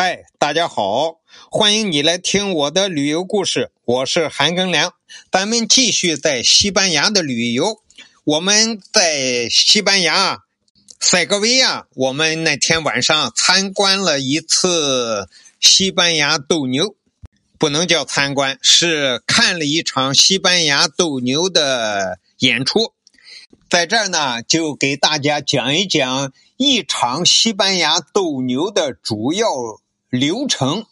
嗨，大家好，欢迎你来听我的旅游故事，我是韩庚良。咱们继续在西班牙的旅游。我们在西班牙塞戈维亚，我们那天晚上参观了一次西班牙斗牛，不能叫参观，是看了一场西班牙斗牛的演出。在这儿呢，就给大家讲一讲一场西班牙斗牛的主要流程。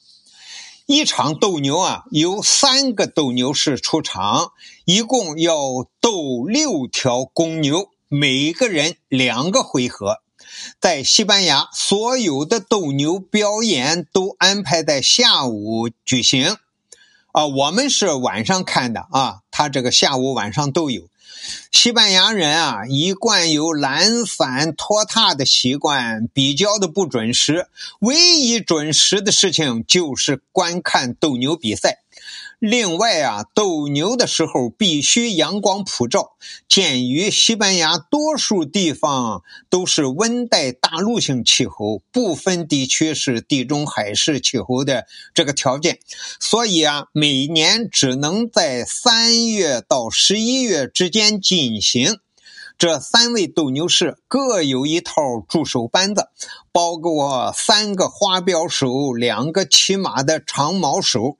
一场斗牛啊，有三个斗牛士出场，一共要斗六条公牛，每个人两个回合。在西班牙，所有的斗牛表演都安排在下午举行。啊，我们是晚上看的啊，他这个下午晚上都有。西班牙人啊，一贯有懒散拖沓的习惯，比较的不准时。唯一准时的事情就是观看斗牛比赛。另外啊，斗牛的时候必须阳光普照。鉴于西班牙多数地方都是温带大陆性气候，部分地区是地中海式气候的这个条件，所以啊，每年只能在三月到十一月之间进行。这三位斗牛士各有一套助手班子，包括三个花标手、两个骑马的长矛手。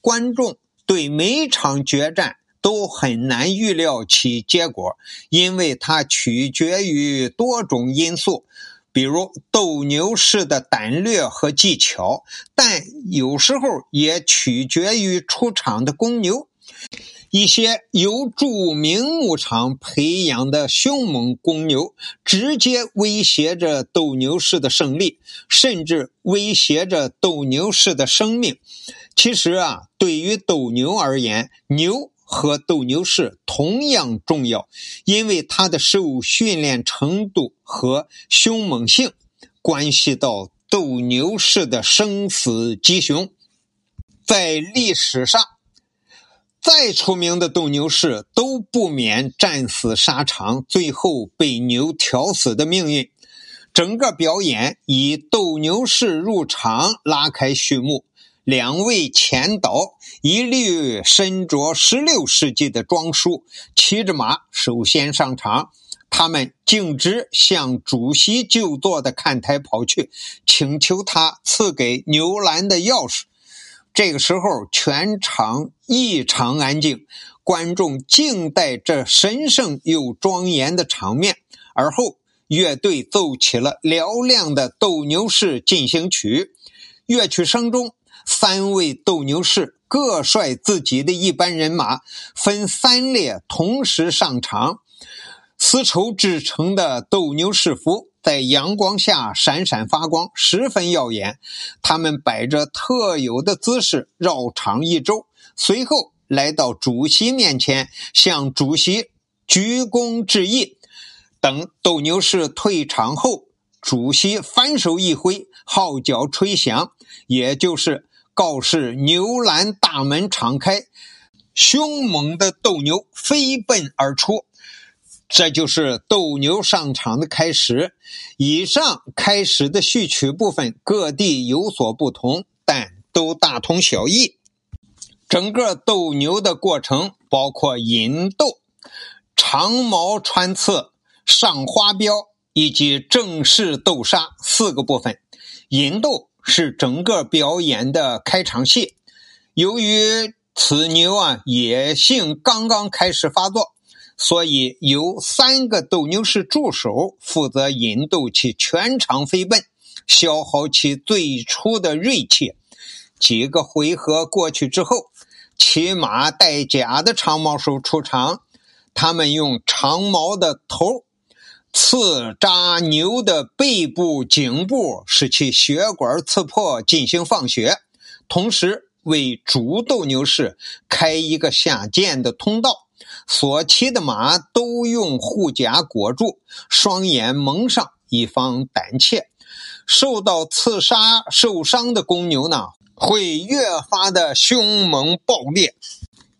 观众对每场决战都很难预料其结果，因为它取决于多种因素，比如斗牛士的胆略和技巧，但有时候也取决于出场的公牛。一些由著名牧场培养的凶猛公牛，直接威胁着斗牛士的胜利，甚至威胁着斗牛士的生命。其实啊，对于斗牛而言，牛和斗牛士同样重要，因为它的受训练程度和凶猛性关系到斗牛士的生死吉凶。在历史上，再出名的斗牛士都不免战死沙场，最后被牛挑死的命运。整个表演以斗牛士入场拉开序幕。两位前导一律身着十六世纪的装束，骑着马首先上场。他们径直向主席就坐的看台跑去，请求他赐给牛栏的钥匙。这个时候，全场异常安静，观众静待这神圣又庄严的场面。而后，乐队奏起了嘹亮的斗牛士进行曲，乐曲声中。三位斗牛士各率自己的一班人马，分三列同时上场。丝绸制成的斗牛士服在阳光下闪闪发光，十分耀眼。他们摆着特有的姿势绕场一周，随后来到主席面前，向主席鞠躬致意。等斗牛士退场后，主席反手一挥，号角吹响，也就是。告示牛栏大门敞开，凶猛的斗牛飞奔而出，这就是斗牛上场的开始。以上开始的序曲部分各地有所不同，但都大同小异。整个斗牛的过程包括引斗、长矛穿刺、上花镖以及正式斗杀四个部分。引斗。是整个表演的开场戏。由于此牛啊野性刚刚开始发作，所以由三个斗牛士助手负责引逗其全场飞奔，消耗其最初的锐气。几个回合过去之后，骑马带甲的长矛手出场，他们用长矛的头。刺扎牛的背部、颈部，使其血管刺破，进行放血，同时为主斗牛士开一个下贱的通道。所骑的马都用护甲裹住，双眼蒙上，以防胆怯。受到刺杀受伤的公牛呢，会越发的凶猛暴烈，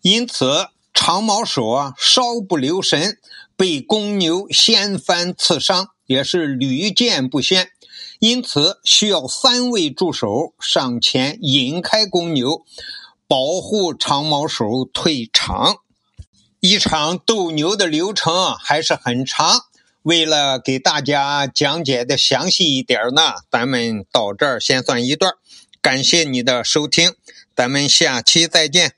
因此长矛手啊，稍不留神。被公牛掀翻刺伤也是屡见不鲜，因此需要三位助手上前引开公牛，保护长毛手退场。一场斗牛的流程还是很长，为了给大家讲解的详细一点呢，咱们到这儿先算一段。感谢你的收听，咱们下期再见。